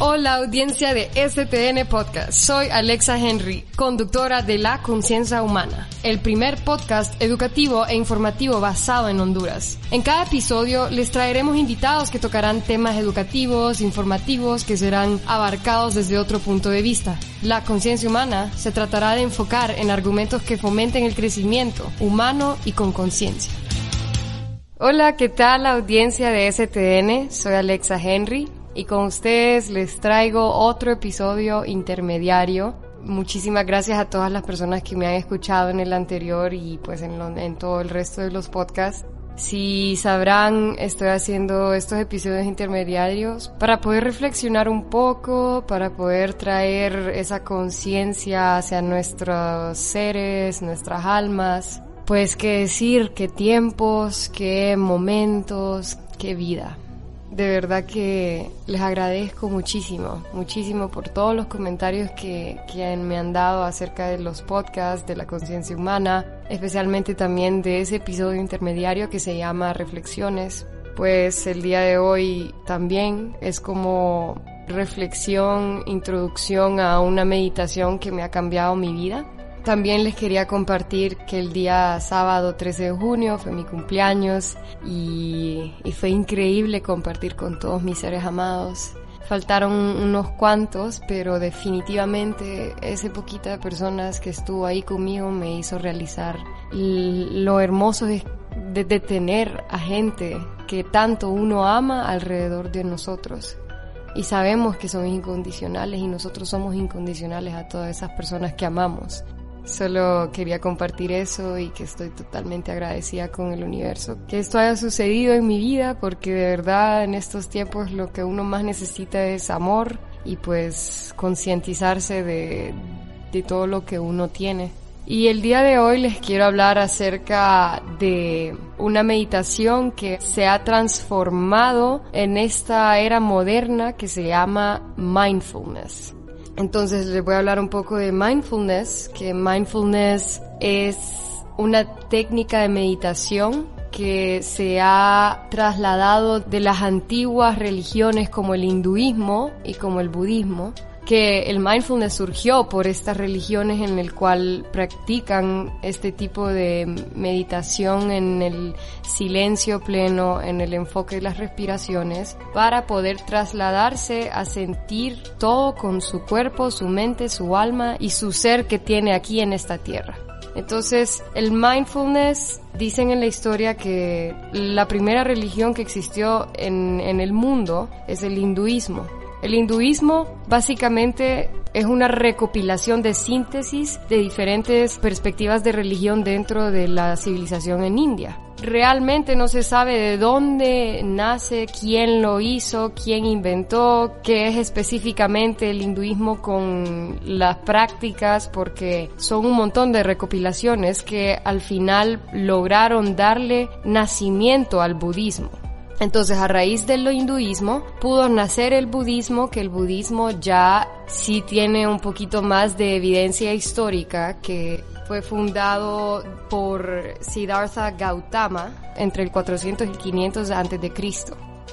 Hola audiencia de STN Podcast, soy Alexa Henry, conductora de La Conciencia Humana, el primer podcast educativo e informativo basado en Honduras. En cada episodio les traeremos invitados que tocarán temas educativos, informativos, que serán abarcados desde otro punto de vista. La Conciencia Humana se tratará de enfocar en argumentos que fomenten el crecimiento humano y con conciencia. Hola, ¿qué tal audiencia de STN? Soy Alexa Henry y con ustedes les traigo otro episodio intermediario. Muchísimas gracias a todas las personas que me han escuchado en el anterior y pues en, en todo el resto de los podcasts. Si sabrán, estoy haciendo estos episodios intermediarios para poder reflexionar un poco, para poder traer esa conciencia hacia nuestros seres, nuestras almas. Pues qué decir, qué tiempos, qué momentos, qué vida. De verdad que les agradezco muchísimo, muchísimo por todos los comentarios que, que me han dado acerca de los podcasts, de la conciencia humana, especialmente también de ese episodio intermediario que se llama Reflexiones. Pues el día de hoy también es como reflexión, introducción a una meditación que me ha cambiado mi vida también les quería compartir que el día sábado 13 de junio fue mi cumpleaños y, fue increíble compartir con todos mis seres amados. Faltaron unos cuantos, pero definitivamente ese poquito de personas que estuvo ahí conmigo me hizo realizar lo hermoso de, de tener a gente que tanto uno ama alrededor de nosotros y sabemos que son incondicionales y nosotros somos incondicionales a todas esas personas que amamos. Solo quería compartir eso y que estoy totalmente agradecida con el universo. Que esto haya sucedido en mi vida porque de verdad en estos tiempos lo que uno más necesita es amor y pues concientizarse de, de todo lo que uno tiene. Y el día de hoy les quiero hablar acerca de una meditación que se ha transformado en esta era moderna que se llama mindfulness. Entonces les voy a hablar un poco de mindfulness, que mindfulness es una técnica de meditación que se ha trasladado de las antiguas religiones como el hinduismo y como el budismo que el mindfulness surgió por estas religiones en el cual practican este tipo de meditación en el silencio pleno, en el enfoque de las respiraciones, para poder trasladarse a sentir todo con su cuerpo, su mente, su alma y su ser que tiene aquí en esta tierra. Entonces, el mindfulness, dicen en la historia que la primera religión que existió en, en el mundo es el hinduismo. El hinduismo básicamente es una recopilación de síntesis de diferentes perspectivas de religión dentro de la civilización en India. Realmente no se sabe de dónde nace, quién lo hizo, quién inventó, qué es específicamente el hinduismo con las prácticas, porque son un montón de recopilaciones que al final lograron darle nacimiento al budismo. Entonces, a raíz del hinduismo, pudo nacer el budismo, que el budismo ya sí tiene un poquito más de evidencia histórica, que fue fundado por Siddhartha Gautama entre el 400 y 500 antes.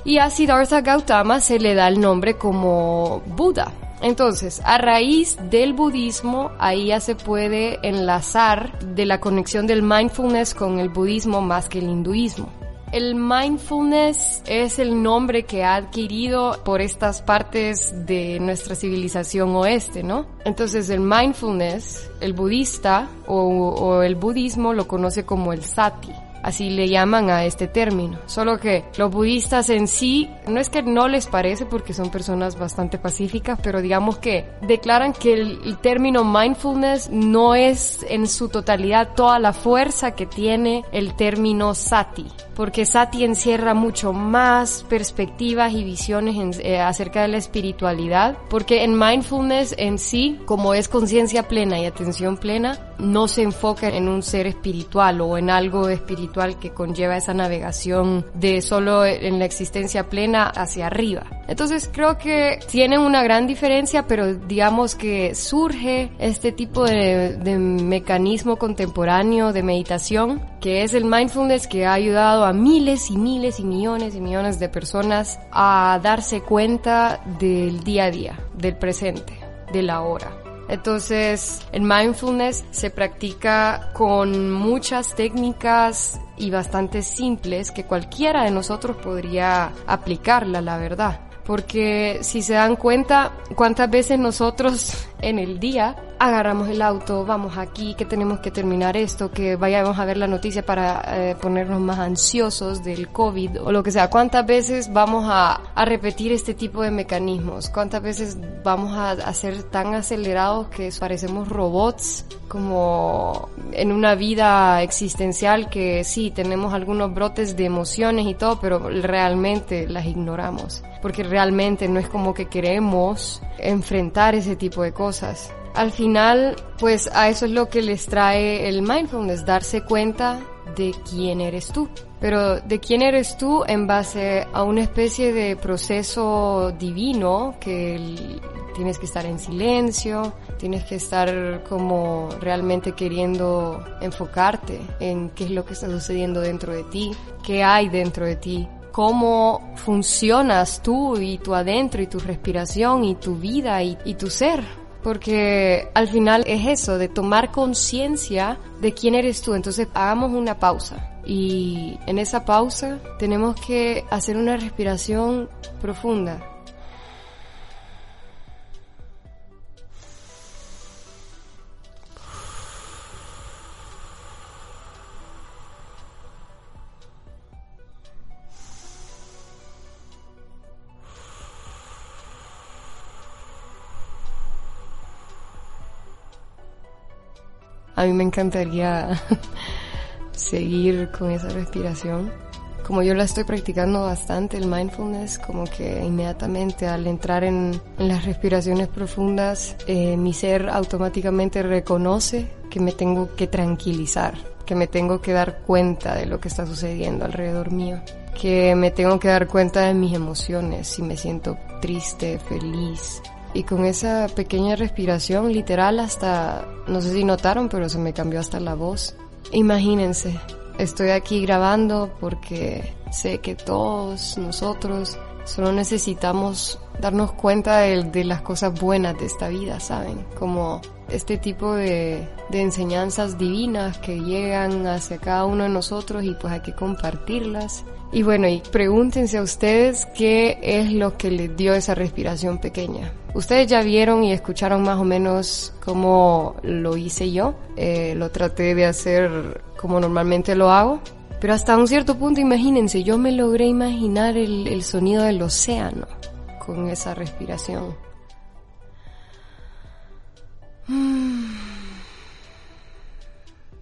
Y a Siddhartha Gautama se le da el nombre como Buda. Entonces, a raíz del budismo, ahí ya se puede enlazar de la conexión del mindfulness con el budismo más que el hinduismo. El mindfulness es el nombre que ha adquirido por estas partes de nuestra civilización oeste, ¿no? Entonces el mindfulness, el budista o, el budismo lo conoce como el sati así le llaman a este término. Solo que los budistas en sí, no es que no les parece porque son personas bastante pacíficas, pero digamos que declaran que el, término mindfulness no es en su totalidad toda la fuerza que tiene el término sati, porque sati encierra mucho más perspectivas y visiones eh, acerca de la espiritualidad, porque en mindfulness en sí, como es conciencia plena y atención plena, no se enfoca en un ser espiritual o en algo espiritual que conlleva esa navegación de solo en la existencia plena hacia arriba. Entonces creo que tienen una gran diferencia, pero digamos que surge este tipo de, mecanismo contemporáneo de meditación, que es el mindfulness que ha ayudado a miles y miles y millones y millones de personas a darse cuenta del día a día, del presente, de la hora. Entonces, el mindfulness se practica con muchas técnicas y bastante simples que cualquiera de nosotros podría aplicarla, la verdad. Porque si se dan cuenta cuántas veces nosotros en el día agarramos el auto, vamos aquí, que tenemos que terminar esto, que vayamos a ver la noticia para eh, ponernos más ansiosos del COVID o lo que sea. ¿Cuántas veces vamos a, a repetir este tipo de mecanismos? ¿Cuántas veces vamos a, a ser tan acelerados que parecemos robots como en una vida existencial que sí, tenemos algunos brotes de emociones y todo, pero realmente las ignoramos? Porque realmente no es como que queremos enfrentar ese tipo de cosas. Al final, pues a eso es lo que les trae el mindfulness, darse cuenta de quién eres tú. Pero de quién eres tú en base a una especie de proceso divino que tienes que estar en silencio, tienes que estar como realmente queriendo enfocarte en qué es lo que está sucediendo dentro de ti, qué hay dentro de ti, cómo funcionas tú y tu adentro y tu respiración y tu vida y, tu ser porque al final es eso, de tomar conciencia de quién eres tú. Entonces hagamos una pausa y en esa pausa tenemos que hacer una respiración profunda. A mí me encantaría seguir con esa respiración. Como yo la estoy practicando bastante, el mindfulness, como que inmediatamente al entrar en, las respiraciones profundas, eh, mi ser automáticamente reconoce que me tengo que tranquilizar, que me tengo que dar cuenta de lo que está sucediendo alrededor mío, que me tengo que dar cuenta de mis emociones, si me siento triste, feliz, y con esa pequeña respiración literal hasta, no sé si notaron, pero se me cambió hasta la voz. Imagínense, estoy aquí grabando porque sé que todos nosotros solo necesitamos darnos cuenta de, las cosas buenas de esta vida, ¿saben? Como este tipo de, enseñanzas divinas que llegan hacia cada uno de nosotros y pues hay que compartirlas y bueno, y pregúntense a ustedes qué es lo que les dio esa respiración pequeña. Ustedes ya vieron y escucharon más o menos cómo lo hice yo. Eh, lo traté de hacer como normalmente lo hago. Pero hasta un cierto punto, imagínense, yo me logré imaginar el sonido del océano con esa respiración.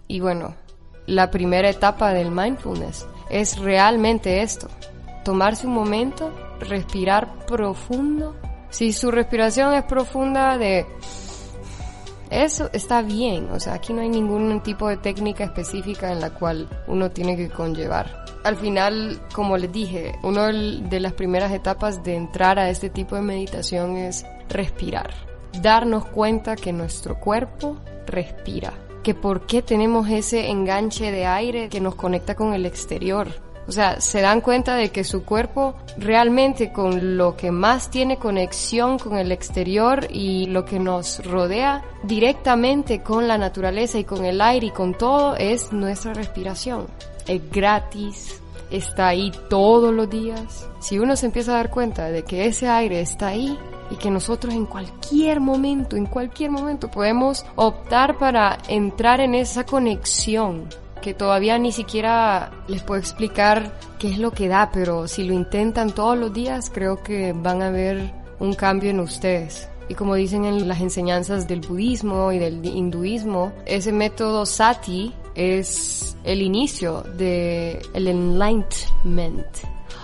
Y bueno, la primera etapa del mindfulness es realmente esto. Tomarse un momento, respirar profundo. Si su respiración es profunda de... Eso está bien, o sea, aquí no hay ningún tipo de técnica específica en la cual uno tiene que conllevar. Al final, como les dije, una de las primeras etapas de entrar a este tipo de meditación es respirar. Darnos cuenta que nuestro cuerpo respira que por qué tenemos ese enganche de aire que nos conecta con el exterior. O sea, se dan cuenta de que su cuerpo realmente con lo que más tiene conexión con el exterior y lo que nos rodea directamente con la naturaleza y con el aire y con todo es nuestra respiración. Es gratis, está ahí todos los días. Si uno se empieza a dar cuenta de que ese aire está ahí, y que nosotros en cualquier momento, en cualquier momento podemos optar para entrar en esa conexión que todavía ni siquiera les puedo explicar qué es lo que da, pero si lo intentan todos los días creo que van a ver un cambio en ustedes. Y como dicen en las enseñanzas del budismo y del hinduismo, ese método sati es el inicio de el enlightenment.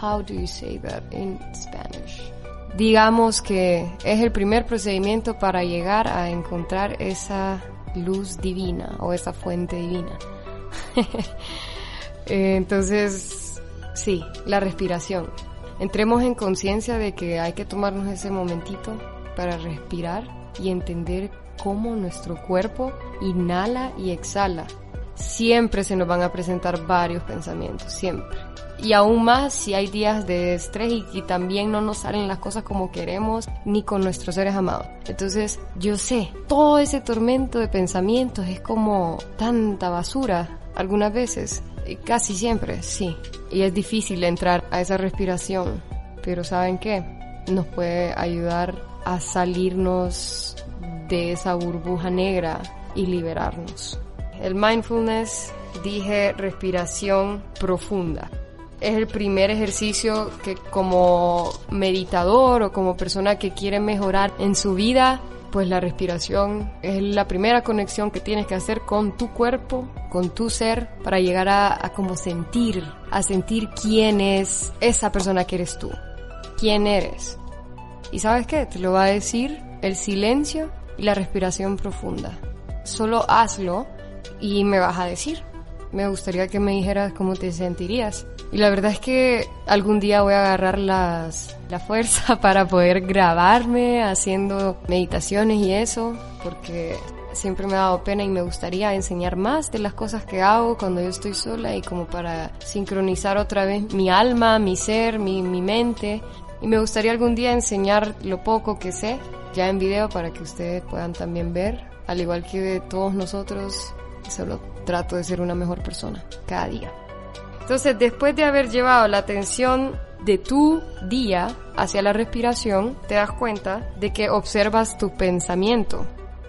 How do you say that in Spanish? digamos que es el primer procedimiento para llegar a encontrar esa luz divina o esa fuente divina. Entonces, sí, la respiración. entremos en conciencia de que hay que tomarnos ese momentito para respirar y entender cómo nuestro cuerpo inhala y exhala. Siempre se nos van a presentar varios pensamientos, siempre. Y aún más si hay días de estrés y, también no nos salen las cosas como queremos ni con nuestros seres amados. Entonces yo sé, todo ese tormento de pensamientos es como tanta basura algunas veces, casi siempre, sí. Y es difícil entrar a esa respiración, pero ¿saben qué? Nos puede ayudar a salirnos de esa burbuja negra y liberarnos. El mindfulness, dije respiración profunda. Es el primer ejercicio que como meditador o como persona que quiere mejorar en su vida, pues la respiración es la primera conexión que tienes que hacer con tu cuerpo, con tu ser, para llegar a, como sentir, a sentir quién es esa persona que eres tú, quién eres. ¿Y sabes qué? Te lo va a decir el silencio y la respiración profunda. Solo hazlo y me vas a decir. Me gustaría que me dijeras cómo te sentirías. Y la verdad es que algún día voy a agarrar las, la fuerza para poder grabarme haciendo meditaciones y eso, porque siempre me ha dado pena y me gustaría enseñar más de las cosas que hago cuando yo estoy sola y como para sincronizar otra vez mi alma, mi ser, mi, mi mente. Y me gustaría algún día enseñar lo poco que sé ya en video para que ustedes puedan también ver, al igual que todos nosotros, solo trato de ser una mejor persona cada día. Entonces, después de haber llevado la atención de tu día hacia la respiración, te das cuenta de que observas tu pensamiento.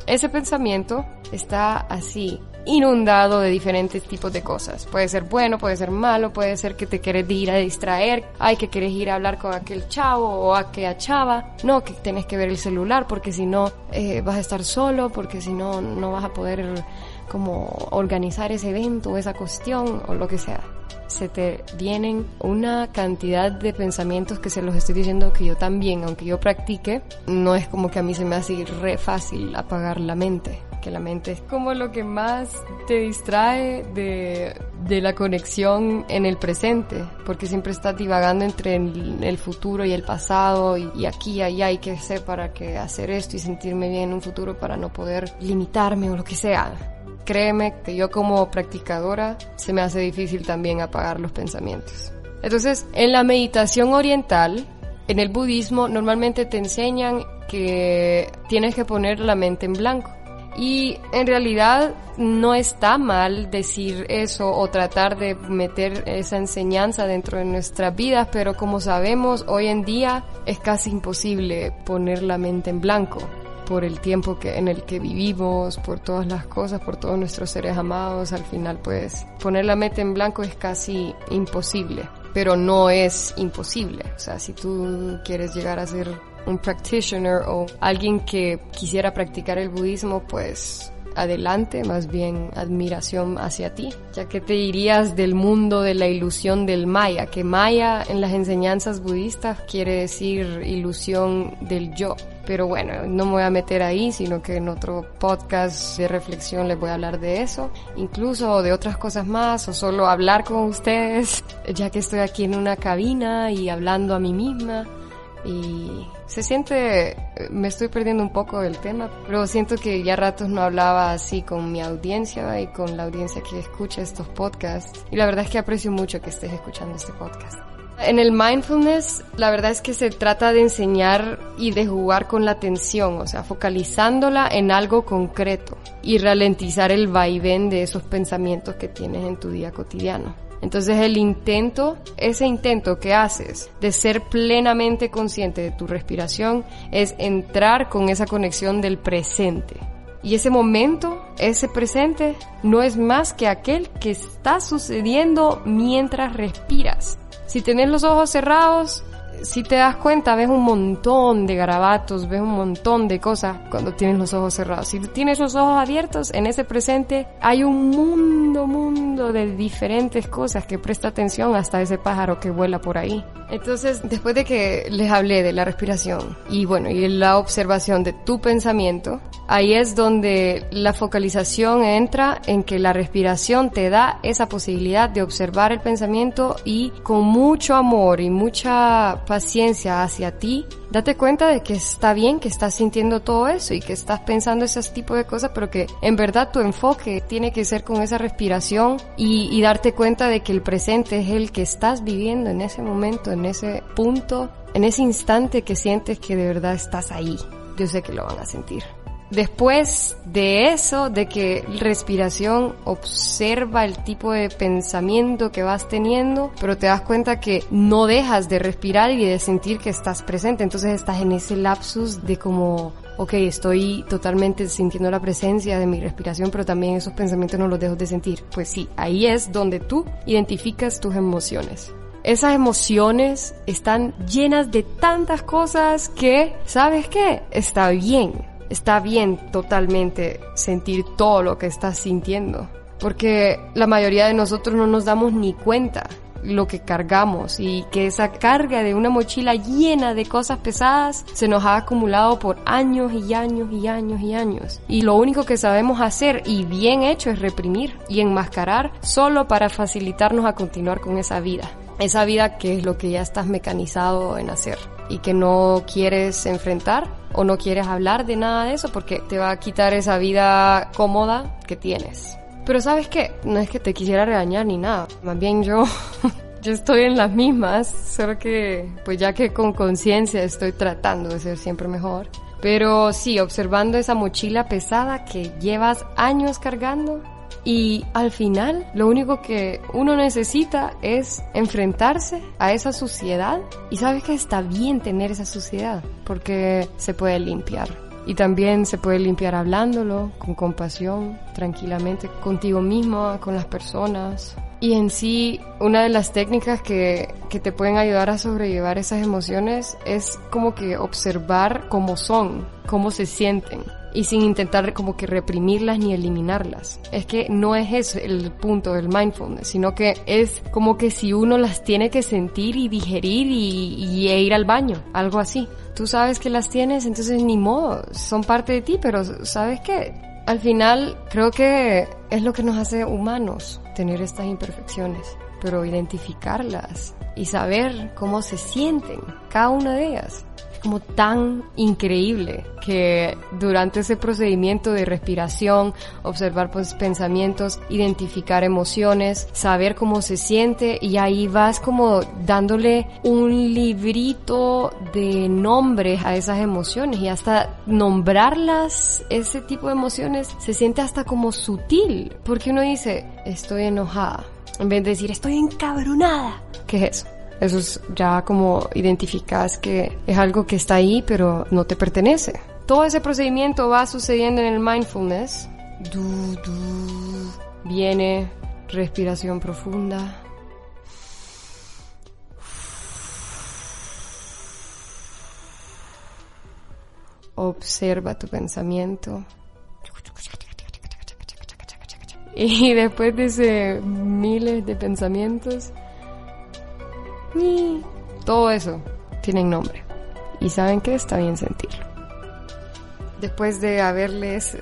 Ese pensamiento está así, inundado de diferentes tipos de cosas. Puede ser bueno, puede ser malo, puede ser que te quieres ir a distraer, hay que quieres ir a hablar con aquel chavo o aquella chava, no, que tienes que ver el celular porque si no eh, vas a estar solo, porque si no no vas a poder como organizar ese evento esa cuestión o lo que sea. Se te vienen una cantidad de pensamientos que se los estoy diciendo que yo también, aunque yo practique, no es como que a mí se me hace re fácil apagar la mente que la mente es como lo que más te distrae de, de la conexión en el presente, porque siempre estás divagando entre el, futuro y el pasado y, aquí y allá hay que hacer para que hacer esto y sentirme bien en un futuro para no poder limitarme o lo que sea. Créeme que yo como practicadora se me hace difícil también apagar los pensamientos. Entonces, en la meditación oriental, en el budismo, normalmente te enseñan que tienes que poner la mente en blanco. Y en realidad no está mal decir eso o tratar de meter esa enseñanza dentro de nuestras vidas, pero como sabemos, hoy en día es casi imposible poner la mente en blanco por el tiempo que, en el que vivimos, por todas las cosas, por todos nuestros seres amados, al final pues poner la mente en blanco es casi imposible, pero no es imposible. O sea, si tú quieres llegar a ser un practitioner o alguien que quisiera practicar el budismo, pues adelante, más bien admiración hacia ti, ya que te dirías del mundo de la ilusión del Maya, que Maya en las enseñanzas budistas quiere decir ilusión del yo. Pero bueno, no me voy a meter ahí, sino que en otro podcast de reflexión les voy a hablar de eso, incluso de otras cosas más, o solo hablar con ustedes, ya que estoy aquí en una cabina y hablando a mí misma y se siente, me estoy perdiendo un poco del tema, pero siento que ya ratos no hablaba así con mi audiencia y con la audiencia que escucha estos podcasts. Y la verdad es que aprecio mucho que estés escuchando este podcast. En el mindfulness, la verdad es que se trata de enseñar y de jugar con la atención, o sea, focalizándola en algo concreto y ralentizar el vaivén de esos pensamientos que tienes en tu día cotidiano. Entonces el intento, ese intento que haces de ser plenamente consciente de tu respiración es entrar con esa conexión del presente. Y ese momento, ese presente, no es más que aquel que está sucediendo mientras respiras. Si tenés los ojos cerrados, si te das cuenta, ves un montón de garabatos, ves un montón de cosas cuando tienes los ojos cerrados. Si tienes los ojos abiertos, en ese presente hay un mundo, mundo de diferentes cosas que presta atención hasta ese pájaro que vuela por ahí. Entonces, después de que les hablé de la respiración y bueno, y la observación de tu pensamiento, Ahí es donde la focalización entra en que la respiración te da esa posibilidad de observar el pensamiento y con mucho amor y mucha paciencia hacia ti, date cuenta de que está bien que estás sintiendo todo eso y que estás pensando ese tipo de cosas, pero que en verdad tu enfoque tiene que ser con esa respiración y, y darte cuenta de que el presente es el que estás viviendo en ese momento, en ese punto, en ese instante que sientes que de verdad estás ahí. Yo sé que lo van a sentir. Después de eso, de que respiración observa el tipo de pensamiento que vas teniendo, pero te das cuenta que no dejas de respirar y de sentir que estás presente. Entonces estás en ese lapsus de como, ok, estoy totalmente sintiendo la presencia de mi respiración, pero también esos pensamientos no los dejo de sentir. Pues sí, ahí es donde tú identificas tus emociones esas emociones están llenas de tantas cosas que, ¿sabes qué? Está bien está bien totalmente sentir todo lo que estás sintiendo. Porque la mayoría de nosotros no nos damos ni cuenta lo que cargamos y que esa carga de una mochila llena de cosas pesadas se nos ha acumulado por años y años y años y años. Y lo único que sabemos hacer y bien hecho es reprimir y enmascarar solo para facilitarnos a continuar con esa vida. Esa vida que es lo que ya estás mecanizado en hacer y que no quieres enfrentar o no quieres hablar de nada de eso porque te va a quitar esa vida cómoda que tienes. Pero sabes qué, no es que te quisiera regañar ni nada, más bien yo yo estoy en las mismas, solo que pues ya que con conciencia estoy tratando de ser siempre mejor. Pero sí, observando esa mochila pesada que llevas años cargando, y al final, lo único que uno necesita es enfrentarse a esa suciedad. Y sabes que está bien tener esa suciedad, porque se puede limpiar. Y también se puede limpiar hablándolo, con compasión, tranquilamente, contigo mismo, con las personas. Y en sí, una de las técnicas que, que te pueden ayudar a sobrellevar esas emociones es como que observar cómo son, cómo se sienten y sin intentar como que reprimirlas ni eliminarlas. Es que no es eso el punto del mindfulness, sino que es como que si uno las tiene que sentir y digerir y, e ir al baño, algo así. Tú sabes que las tienes, entonces ni modo, son parte de ti, pero ¿sabes qué? Al final creo que es lo que nos hace humanos, tener estas imperfecciones, pero identificarlas y saber cómo se sienten cada una de ellas como tan increíble que durante ese procedimiento de respiración, observar pues, pensamientos, identificar emociones, saber cómo se siente y ahí vas como dándole un librito de nombres a esas emociones y hasta nombrarlas, ese tipo de emociones, se siente hasta como sutil, porque uno dice, estoy enojada, en vez de decir, estoy encabronada. ¿Qué es eso? Eso es ya como identificas que es algo que está ahí pero no te pertenece. Todo ese procedimiento va sucediendo en el mindfulness. Viene respiración profunda. Observa tu pensamiento. Y después de ese miles de pensamientos, todo eso tienen nombre. Y saben que está bien sentirlo. Después de haberles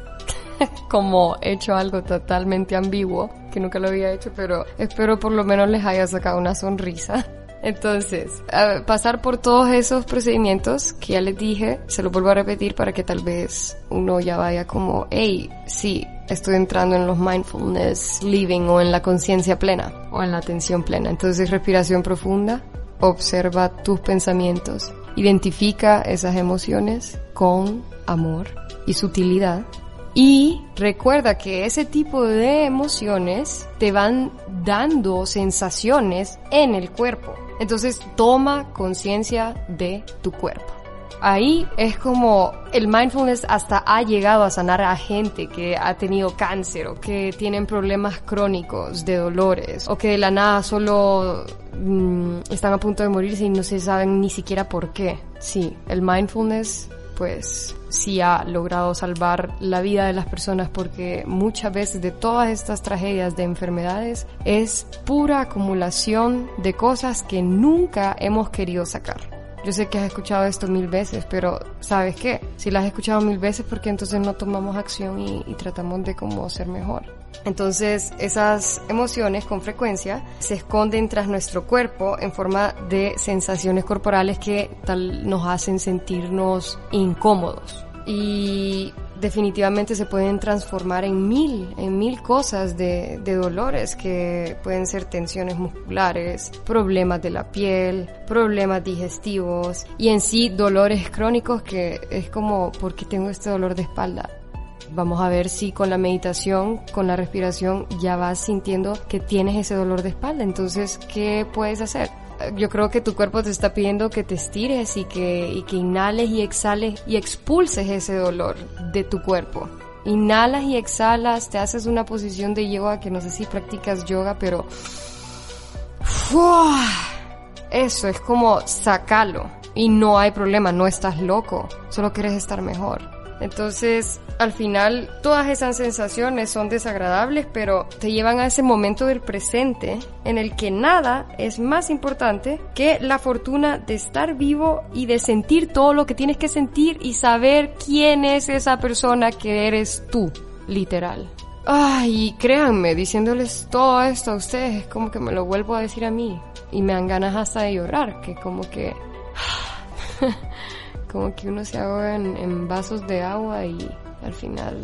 como hecho algo totalmente ambiguo, que nunca lo había hecho, pero espero por lo menos les haya sacado una sonrisa. Entonces, pasar por todos esos procedimientos que ya les dije, se lo vuelvo a repetir para que tal vez uno ya vaya como, hey, sí, estoy entrando en los mindfulness living o en la conciencia plena o en la atención plena. Entonces, respiración profunda, observa tus pensamientos, identifica esas emociones con amor y sutilidad y recuerda que ese tipo de emociones te van dando sensaciones en el cuerpo. Entonces toma conciencia de tu cuerpo. Ahí es como el mindfulness hasta ha llegado a sanar a gente que ha tenido cáncer o que tienen problemas crónicos de dolores o que de la nada solo mm, están a punto de morirse y no se saben ni siquiera por qué. Sí, el mindfulness pues sí ha logrado salvar la vida de las personas porque muchas veces de todas estas tragedias de enfermedades es pura acumulación de cosas que nunca hemos querido sacar. Yo sé que has escuchado esto mil veces, pero ¿sabes qué? Si la has escuchado mil veces, porque entonces no tomamos acción y, y tratamos de cómo ser mejor? Entonces, esas emociones con frecuencia se esconden tras nuestro cuerpo en forma de sensaciones corporales que tal nos hacen sentirnos incómodos. Y definitivamente se pueden transformar en mil, en mil cosas de, dolores que pueden ser tensiones musculares, problemas de la piel, problemas digestivos y en sí dolores crónicos que es como, ¿por qué tengo este dolor de espalda? Vamos a ver si con la meditación, con la respiración, ya vas sintiendo que tienes ese dolor de espalda. Entonces, ¿qué puedes hacer? Yo creo que tu cuerpo te está pidiendo que te estires y que, y que inhales y exhales y expulses ese dolor de tu cuerpo. Inhalas y exhalas, te haces una posición de yoga que no sé si practicas yoga, pero... Eso es como sacarlo. Y no hay problema, no estás loco, solo quieres estar mejor. Entonces, al final, todas esas sensaciones son desagradables, pero te llevan a ese momento del presente en el que nada es más importante que la fortuna de estar vivo y de sentir todo lo que tienes que sentir y saber quién es esa persona que eres tú, literal. Ay, créanme, diciéndoles todo esto a ustedes es como que me lo vuelvo a decir a mí y me dan ganas hasta de llorar, que como que como que uno se ahoga en, vasos de agua y al final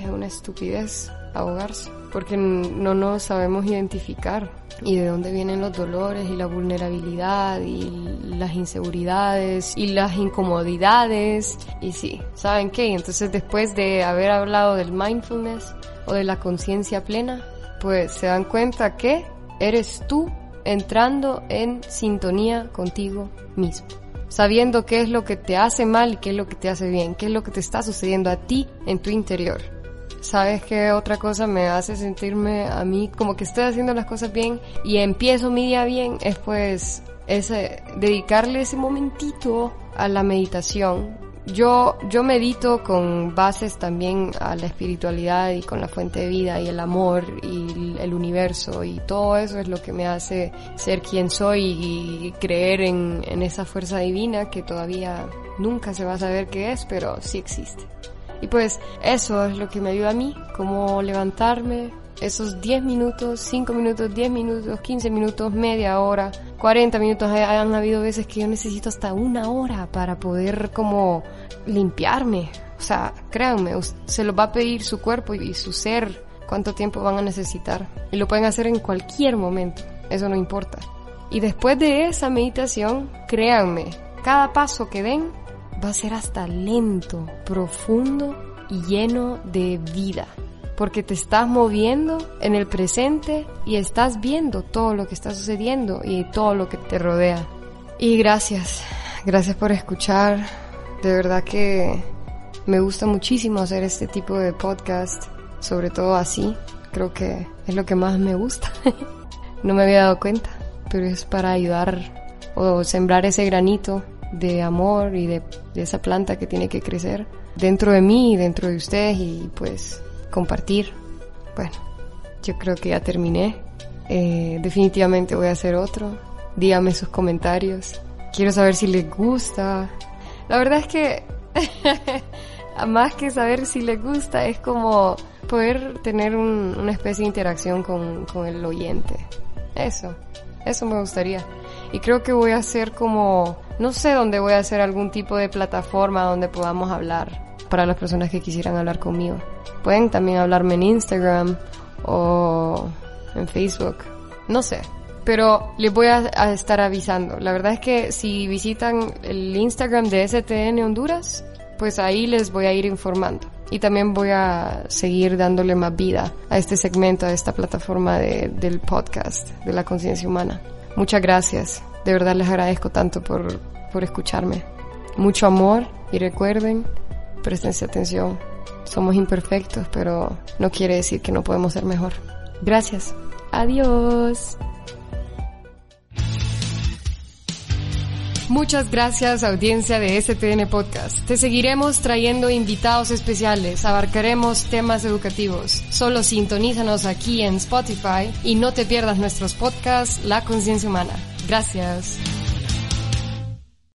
es una estupidez ahogarse, porque no nos sabemos identificar y de dónde vienen los dolores y la vulnerabilidad y las inseguridades y las incomodidades. Y sí, ¿saben qué? Entonces después de haber hablado del mindfulness o de la conciencia plena, pues se dan cuenta que eres tú entrando en sintonía contigo mismo sabiendo qué es lo que te hace mal y qué es lo que te hace bien, qué es lo que te está sucediendo a ti en tu interior. ¿Sabes qué otra cosa me hace sentirme a mí como que estoy haciendo las cosas bien y empiezo mi día bien? Es pues ese, dedicarle ese momentito a la meditación, yo, yo medito con bases también a la espiritualidad y con la fuente de vida y el amor y el universo y todo eso es lo que me hace ser quien soy y creer en, en esa fuerza divina que todavía nunca se va a saber qué es, pero sí existe. Y pues eso es lo que me ayuda a mí, como levantarme, esos 10 minutos, 5 minutos, 10 minutos, 15 minutos, media hora, 40 minutos. Han habido veces que yo necesito hasta una hora para poder como limpiarme. O sea, créanme, se lo va a pedir su cuerpo y su ser cuánto tiempo van a necesitar. Y lo pueden hacer en cualquier momento, eso no importa. Y después de esa meditación, créanme, cada paso que den va a ser hasta lento, profundo y lleno de vida porque te estás moviendo en el presente y estás viendo todo lo que está sucediendo y todo lo que te rodea. Y gracias, gracias por escuchar. De verdad que me gusta muchísimo hacer este tipo de podcast, sobre todo así. Creo que es lo que más me gusta. no me había dado cuenta, pero es para ayudar o sembrar ese granito de amor y de, esa planta que tiene que crecer dentro de mí y dentro de ustedes y pues compartir. Bueno, yo creo que ya terminé. Eh, definitivamente voy a hacer otro. Dígame sus comentarios. Quiero saber si les gusta. La verdad es que más que saber si les gusta es como poder tener una especie de interacción con, con el oyente. Eso, eso me gustaría. Y creo que voy a hacer como, no sé dónde voy a hacer algún tipo de plataforma donde podamos hablar para las personas que quisieran hablar conmigo. Pueden también hablarme en Instagram o en Facebook, no sé. Pero les voy a, estar avisando. La verdad es que si visitan el Instagram de STN Honduras, pues ahí les voy a ir informando. Y también voy a seguir dándole más vida a este segmento, a esta plataforma del podcast de la conciencia humana. Muchas gracias. De verdad les agradezco tanto por, por escucharme. Mucho amor y recuerden Presencia atención. Somos imperfectos, pero no quiere decir que no podemos ser mejor. Gracias. Adiós. Muchas gracias audiencia de STN Podcast. Te seguiremos trayendo invitados especiales, abarcaremos temas educativos. Solo sintonízanos aquí en Spotify y no te pierdas nuestros podcasts La Conciencia Humana. Gracias.